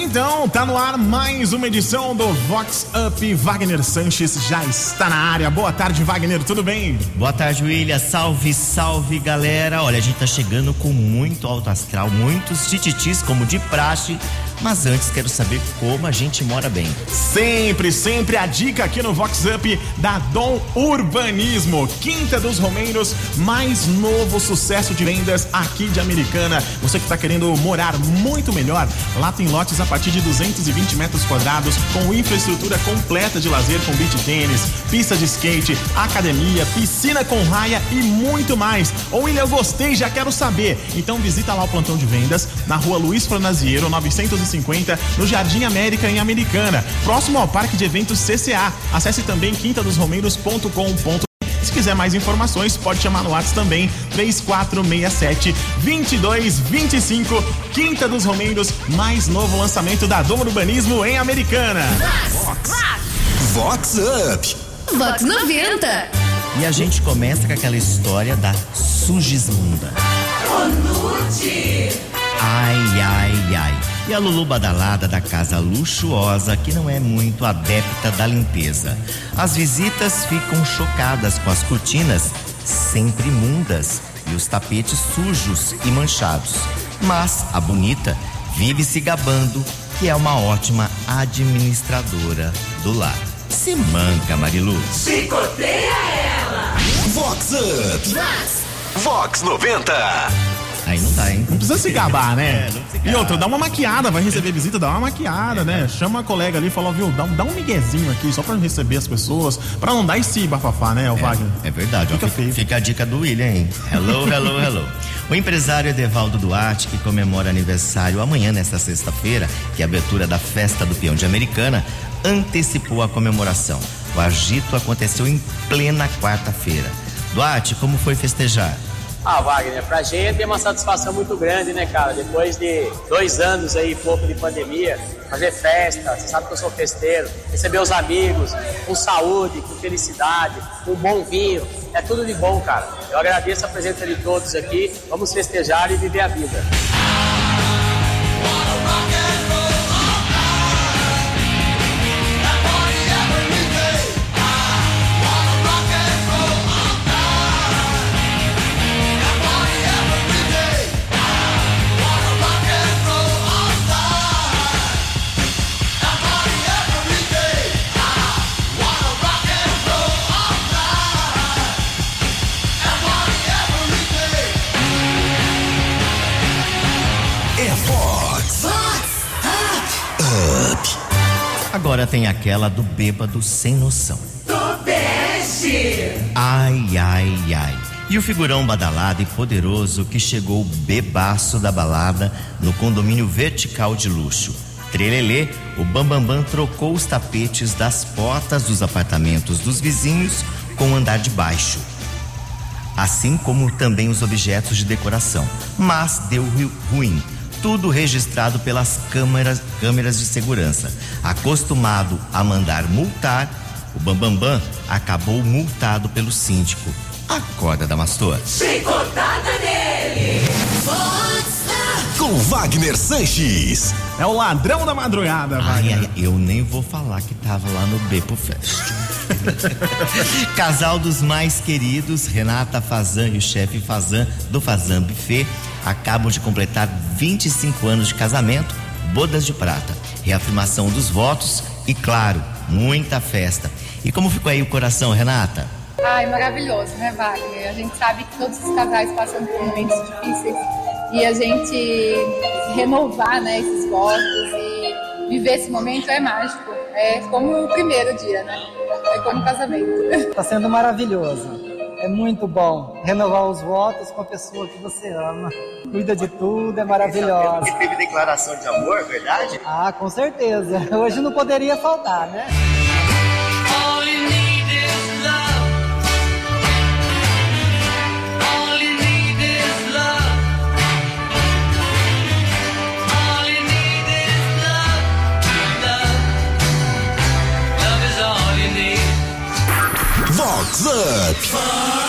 então, tá no ar mais uma edição do Vox Up. Wagner Sanches já está na área. Boa tarde, Wagner, tudo bem? Boa tarde, William. Salve, salve, galera. Olha, a gente tá chegando com muito alto astral, muitos tititis, como de praxe. Mas antes quero saber como a gente mora bem. Sempre, sempre a dica aqui no Vox Up da Dom Urbanismo, Quinta dos Romeiros, mais novo sucesso de vendas aqui de Americana. Você que está querendo morar muito melhor, lá tem lotes a partir de 220 metros quadrados, com infraestrutura completa de lazer com beach tênis, pista de skate, academia, piscina com raia e muito mais. Ou ele eu gostei, já quero saber. Então visita lá o plantão de vendas na rua Luiz Franaziero, 950 no Jardim América, em Americana, próximo ao Parque de Eventos CCA. Acesse também quintadosromeiros.com.br se quiser mais informações, pode chamar no WhatsApp também, 3467 2225, Quinta dos Romeiros, mais novo lançamento da Doma Urbanismo em Americana. Vox, Vox, Vox Up. Vox 90. E a gente começa com aquela história da Sugismunda. Ai, ai, ai. E a Lulu badalada da casa luxuosa que não é muito adepta da limpeza. As visitas ficam chocadas com as cortinas sempre imundas e os tapetes sujos e manchados. Mas a bonita vive se gabando que é uma ótima administradora do lar. Se manca, Marilu. Chicoteia ela! Vox Up! Vox! Vox 90! Aí não dá, hein? Não precisa se gabar, né? É, E outra, dá uma maquiada, vai receber visita, dá uma maquiada, né? Chama a colega ali e fala, viu, dá, um- dá um miguezinho aqui só pra receber as pessoas, pra não dar esse bafafá, né, o Wagner? É verdade, ó, Fica fica, feio. fica a dica do William, hein? Hello, hello, hello. O empresário Edevaldo Duarte, que comemora aniversário amanhã, nesta sexta-feira, que é a abertura da festa do peão de Americana, antecipou a comemoração. O agito aconteceu em plena quarta-feira. Duarte, como foi festejar? Ah, Wagner, pra gente é uma satisfação muito grande, né, cara? Depois de dois anos aí, pouco de pandemia, fazer festa, você sabe que eu sou festeiro, receber os amigos, com saúde, com felicidade, com bom vinho, é tudo de bom, cara. Eu agradeço a presença de todos aqui, vamos festejar e viver a vida. Agora tem aquela do bêbado sem noção. Tobeste. Ai, ai, ai. E o figurão badalado e poderoso que chegou bebaço da balada no condomínio vertical de luxo. Trelelê, o Bambambam trocou os tapetes das portas dos apartamentos dos vizinhos com o andar de baixo. Assim como também os objetos de decoração. Mas deu ru- ruim. Tudo registrado pelas câmeras, câmeras de segurança. Acostumado a mandar multar, o Bambambam acabou multado pelo síndico. Acorda, Damastor. Chicotada nele. Com Wagner Sanches. É o ladrão da madrugada, Ai, Wagner. ai, eu nem vou falar que tava lá no Bepo Fest. Casal dos mais queridos, Renata Fazan e o chefe Fazan do Fazan Buffet, acabam de completar 25 anos de casamento, bodas de prata, reafirmação dos votos e, claro, muita festa. E como ficou aí o coração, Renata? Ai, maravilhoso, né, Wagner? A gente sabe que todos os casais passam por momentos difíceis e a gente renovar, né, esses votos e viver esse momento é mágico. É como o primeiro dia, né? É como o casamento. Está sendo maravilhoso. É muito bom renovar os votos com a pessoa que você ama. Cuida de tudo, é maravilhosa. teve declaração de amor, verdade? Ah, com certeza. Hoje não poderia faltar, né? The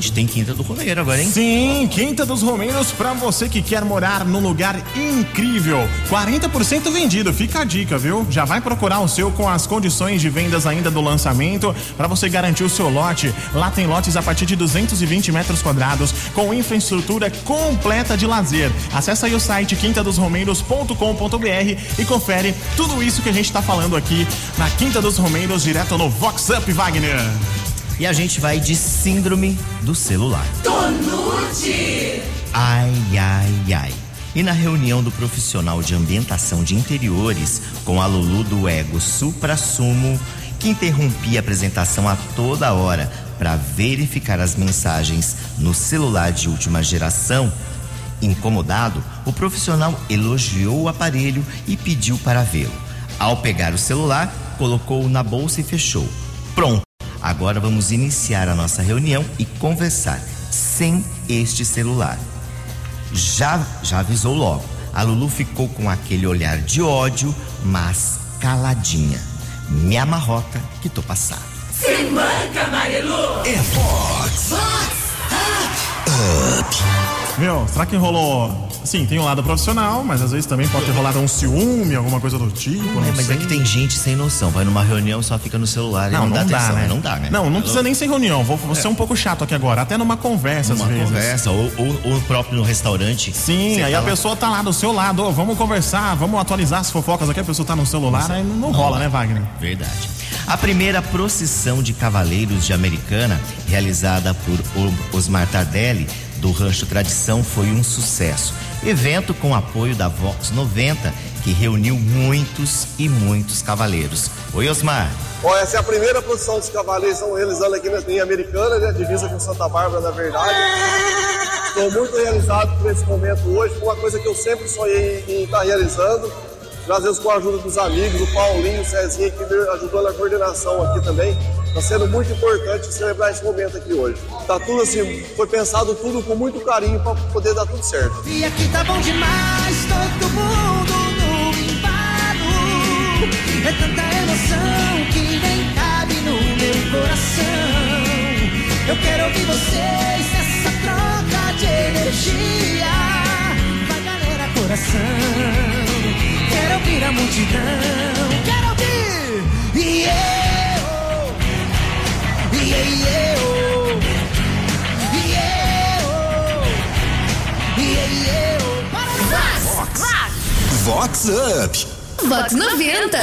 Gente tem Quinta do Romeiro agora, hein? Sim, Quinta dos Romeiros pra você que quer morar num lugar incrível. 40% vendido, fica a dica, viu? Já vai procurar o seu com as condições de vendas ainda do lançamento pra você garantir o seu lote. Lá tem lotes a partir de 220 metros quadrados com infraestrutura completa de lazer. Acesse aí o site quintadosromeiros.com.br e confere tudo isso que a gente tá falando aqui na Quinta dos Romeiros, direto no Vox Up, Wagner. E a gente vai de síndrome do celular. Tonute. Ai, ai, ai. E na reunião do profissional de ambientação de interiores com a Lulu do Ego Supra Sumo, que interrompia a apresentação a toda hora para verificar as mensagens no celular de última geração, incomodado, o profissional elogiou o aparelho e pediu para vê-lo. Ao pegar o celular, colocou-o na bolsa e fechou. Pronto. Agora vamos iniciar a nossa reunião e conversar sem este celular. Já, já avisou logo. A Lulu ficou com aquele olhar de ódio, mas caladinha. Me amarrota que tô passado. Se manca, Marilu. É Fox. Meu, será que rolou. Sim, tem um lado profissional, mas às vezes também pode ter rolado um ciúme, alguma coisa do tipo. É, não mas sei. é que tem gente sem noção. Vai numa reunião só fica no celular e Não, não, não, dá dá, atenção. né? Não dá, né? Não, não precisa nem ser reunião. Vou, vou ser um pouco chato aqui agora. Até numa conversa, Uma às vezes. conversa, ou, ou, ou próprio no restaurante. Sim, Você aí tá a lá- pessoa tá lá do seu lado, ô, vamos conversar, vamos atualizar as fofocas aqui, a pessoa tá no celular, aí não, não rola, né, Wagner? Verdade. A primeira procissão de cavaleiros de Americana, realizada por O- Osmar Tardelli, do Rancho Tradição, foi um sucesso. Evento com apoio da Vox 90, que reuniu muitos e muitos cavaleiros. Oi, Osmar. Bom, essa é a primeira produção dos Cavaleiros estão realizando aqui na linha americana, né? Divisa com Santa Bárbara, na verdade. Estou muito realizado por esse momento hoje. Uma coisa que eu sempre sonhei em estar realizando. Às vezes com a ajuda dos amigos, o Paulinho, o Cezinha, que ajudou na coordenação aqui também. Está sendo muito importante celebrar esse momento aqui hoje. Tá tudo assim, foi pensado tudo com muito carinho para poder dar tudo certo. E aqui tá bom demais, todo mundo no embalo. É tanta emoção que nem cabe no meu coração. Eu quero ouvir vocês nessa troca de energia. Vai galera, coração. Ouvir a multidão. Quero ouvir. E eu. E eu. E eu. E eu. Vox Up. Vox 90.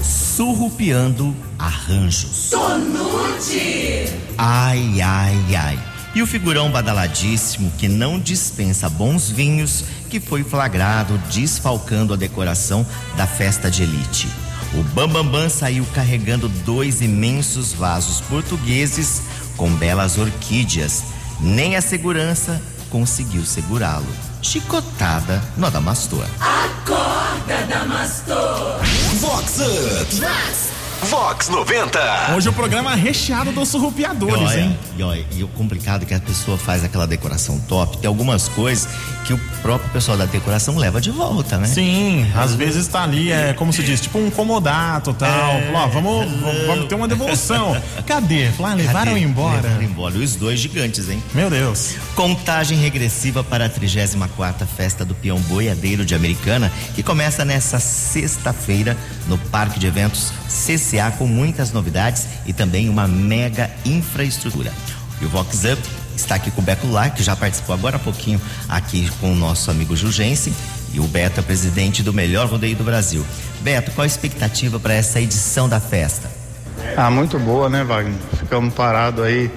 Surrupiando arranjos. Tonute. Ai, ai, ai. E o figurão badaladíssimo que não dispensa bons vinhos, que foi flagrado desfalcando a decoração da festa de elite. O Bambambam Bam Bam saiu carregando dois imensos vasos portugueses com belas orquídeas. Nem a segurança conseguiu segurá-lo. Chicotada no Adamastor. Acorda, Damastor. Vox Up. Vox 90. Hoje o programa é recheado dos surrupiadores, olha, hein? E, olha, e o complicado é que a pessoa faz aquela decoração top, tem algumas coisas que o próprio pessoal da decoração leva de volta, né? Sim, às vezes tá ali, é como se diz, tipo um comodato e tal. É, Falou, ó, vamos, vamos- vamos ter uma devolução. Cadê? Falou, ah, levaram Cadê? embora. Levaram embora. E os dois gigantes, hein? Meu Deus. Contagem regressiva para a 34ª Festa do Peão Boiadeiro de Americana, que começa nessa sexta-feira no Parque de Eventos CCA com muitas novidades e também uma mega infraestrutura. E o Vox Up está aqui com o Beto Lar, que já participou agora há pouquinho aqui com o nosso amigo Jugense, e o Beto é presidente do melhor rodeio do Brasil. Beto, qual a expectativa para essa edição da festa? Ah, muito boa, né, Wagner? Ficamos parados aí,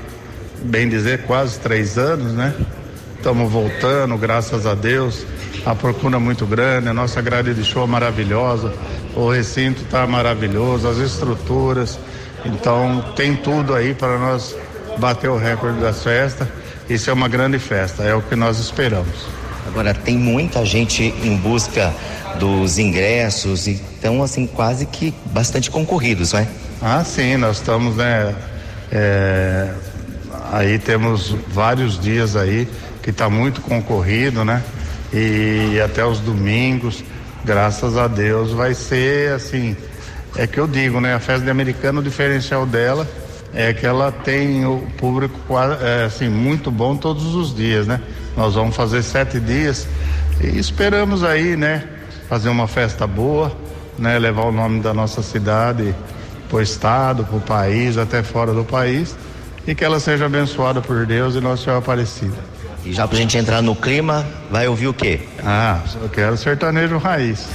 bem dizer, quase três anos, né? Estamos voltando, graças a Deus. A procura é muito grande, a nossa grade de show é maravilhosa, o recinto está maravilhoso, as estruturas. Então, tem tudo aí para nós bater o recorde das festas. Isso é uma grande festa, é o que nós esperamos. Agora tem muita gente em busca dos ingressos e estão assim quase que bastante concorridos, não é? Ah, sim, nós estamos, né? é, aí temos vários dias aí que está muito concorrido, né? E até os domingos, graças a Deus, vai ser assim. É que eu digo, né? A festa de americano, o diferencial dela é que ela tem o público é, assim, muito bom todos os dias, né? Nós vamos fazer sete dias e esperamos aí, né? Fazer uma festa boa, né? Levar o nome da nossa cidade para o estado, para o país, até fora do país e que ela seja abençoada por Deus e Nossa Senhora Aparecida. E já pra gente entrar no clima, vai ouvir o quê? Ah, eu quero sertanejo raiz.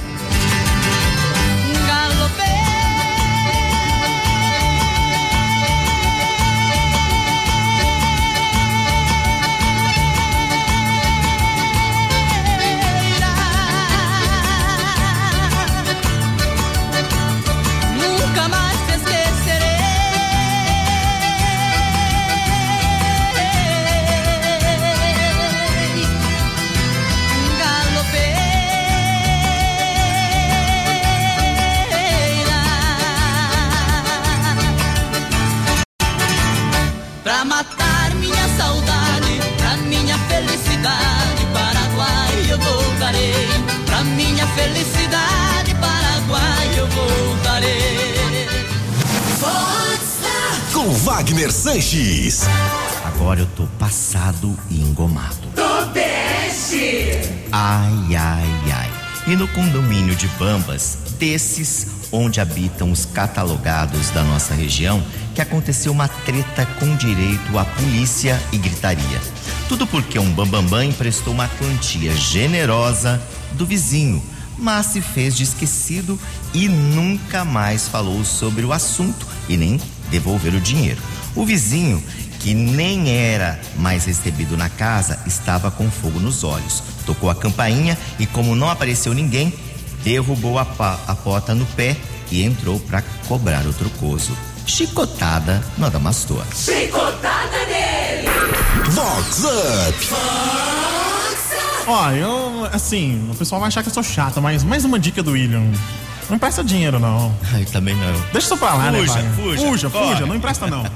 Wagner Sanches. Agora eu tô passado e engomado. Tobeste! Ai, ai, ai. E no condomínio de Bambas, desses onde habitam os catalogados da nossa região, que aconteceu uma treta com direito à polícia e gritaria. Tudo porque um bambambam emprestou uma quantia generosa do vizinho, mas se fez de esquecido e nunca mais falou sobre o assunto e nem devolver o dinheiro. O vizinho que nem era mais recebido na casa, estava com fogo nos olhos. Tocou a campainha e, como não apareceu ninguém, derrubou a, pa- a porta no pé e entrou para cobrar o trocoso. Chicotada no Adamastor. Chicotada nele! Vox Up. Ó, eu, assim, o pessoal vai achar que eu sou chato, mas mais uma dica do William. Não empresta dinheiro, não. Ai, também não. Deixa isso pra lá, né, Fuja, Wagner? fuja, fuja, corre. fuja, não empresta, não.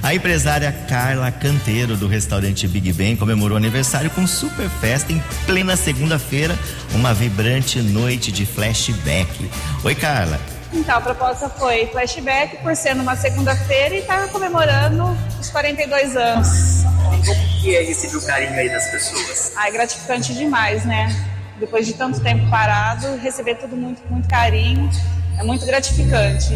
A empresária Carla Canteiro, do restaurante Big Ben, comemorou aniversário com super festa em plena segunda-feira, uma vibrante noite de flashback. Oi, Carla. Então, a proposta foi flashback por ser numa segunda-feira e estar comemorando os 42 anos. Como que é receber o carinho aí das pessoas? Ai, gratificante demais, né? Depois de tanto tempo parado, receber tudo muito, muito carinho. É muito gratificante.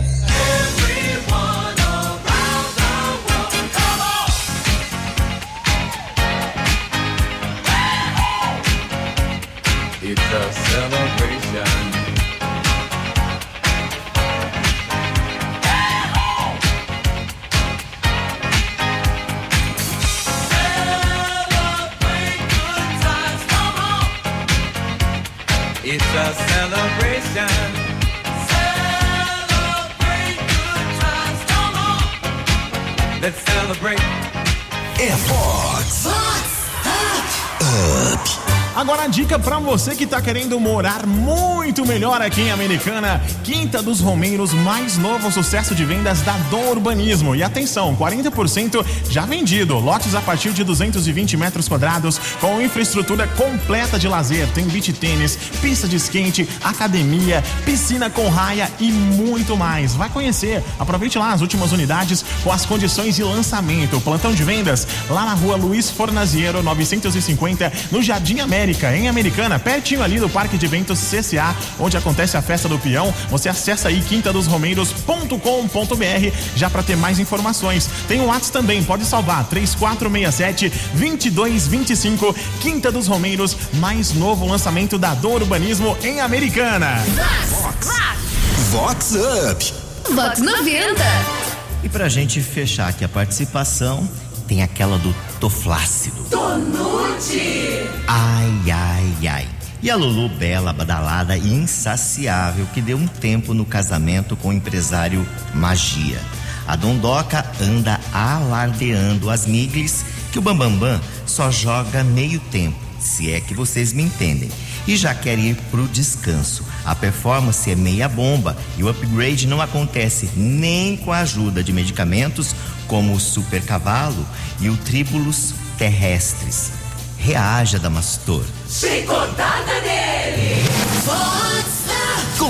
It's a celebration. Celebrate good times, come on. Let's celebrate. É Vox Up. Agora a dica pra você que tá querendo morar muito melhor aqui em Americana, Quinta dos Romeiros, mais novo sucesso de vendas da Dom Urbanismo. E atenção, 40% já vendido, lotes a partir de 220 metros quadrados, com infraestrutura completa de lazer, tem beach tênis, pista de skate, academia, piscina com raia e muito mais. Vai conhecer, aproveite lá as últimas unidades com as condições de lançamento. Plantão de vendas lá na rua Luiz Fornaziero, 950, no Jardim América, em Americana, pertinho ali do Parque de Eventos CCA, onde acontece a festa do peão. Você acessa aí quintadosromeiros.com.br já para ter mais informações. Tem o WhatsApp também, pode salvar 3467 2225 Quinta dos Romeiros, mais novo lançamento da Dom Urbanismo em Americana. Vox Up. Vox 90. E pra gente fechar aqui a participação, tem aquela do Tô Flácido. Tonute! Ai, ai, ai. E a Lulu bela, badalada e insaciável que deu um tempo no casamento com o empresário Magia. A Dondoca anda alardeando as miglis que o Bambambam só joga meio tempo, se é que vocês me entendem. E já quer ir pro descanso. A performance é meia bomba e o upgrade não acontece nem com a ajuda de medicamentos como o super cavalo e o tribulus terrestres. Reaja, Damastor. Chicotada nele! Com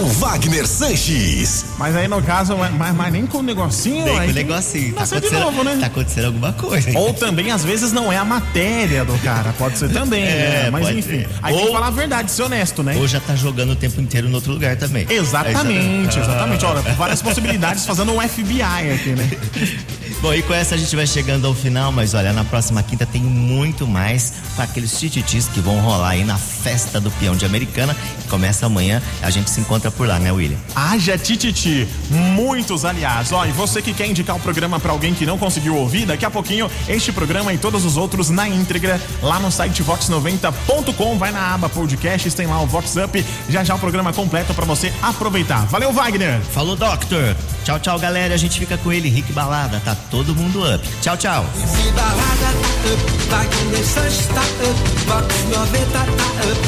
com Wagner Sanches. Mas aí no caso, mas, mas nem com o negocinho. Aí com o tem- negocinho. Tá acontecendo, novo, né? tá acontecendo alguma coisa. Ou também, às vezes, não é a matéria do cara. Pode ser também, É, né? Mas enfim. ser. Aí tem Ou- que falar a verdade, ser honesto, né? Ou já tá jogando o tempo inteiro no outro lugar também. Exatamente, Ah. exatamente. Olha, várias possibilidades fazendo um FBI aqui, né? Bom, e com essa a gente vai chegando ao final, mas olha, na próxima quinta tem muito mais com aqueles tititis que vão rolar aí na festa do peão de Americana, que começa amanhã. A gente se encontra por lá, né, William? Haja tititi, muitos aliás. Ó, e você que quer indicar o programa pra alguém que não conseguiu ouvir, daqui a pouquinho este programa e todos os outros na íntegra lá no site vox90.com, vai na aba podcasts, tem lá o Vox Up, já já o programa completo pra você aproveitar. Valeu, Wagner. Falou, Doctor. Tchau, tchau, galera. A gente fica com ele, Rick Balada. Tá todo mundo up. Tchau, tchau. Se balada up, Wagner Sanches up, Vox 90 up, up,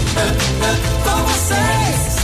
up, com vocês.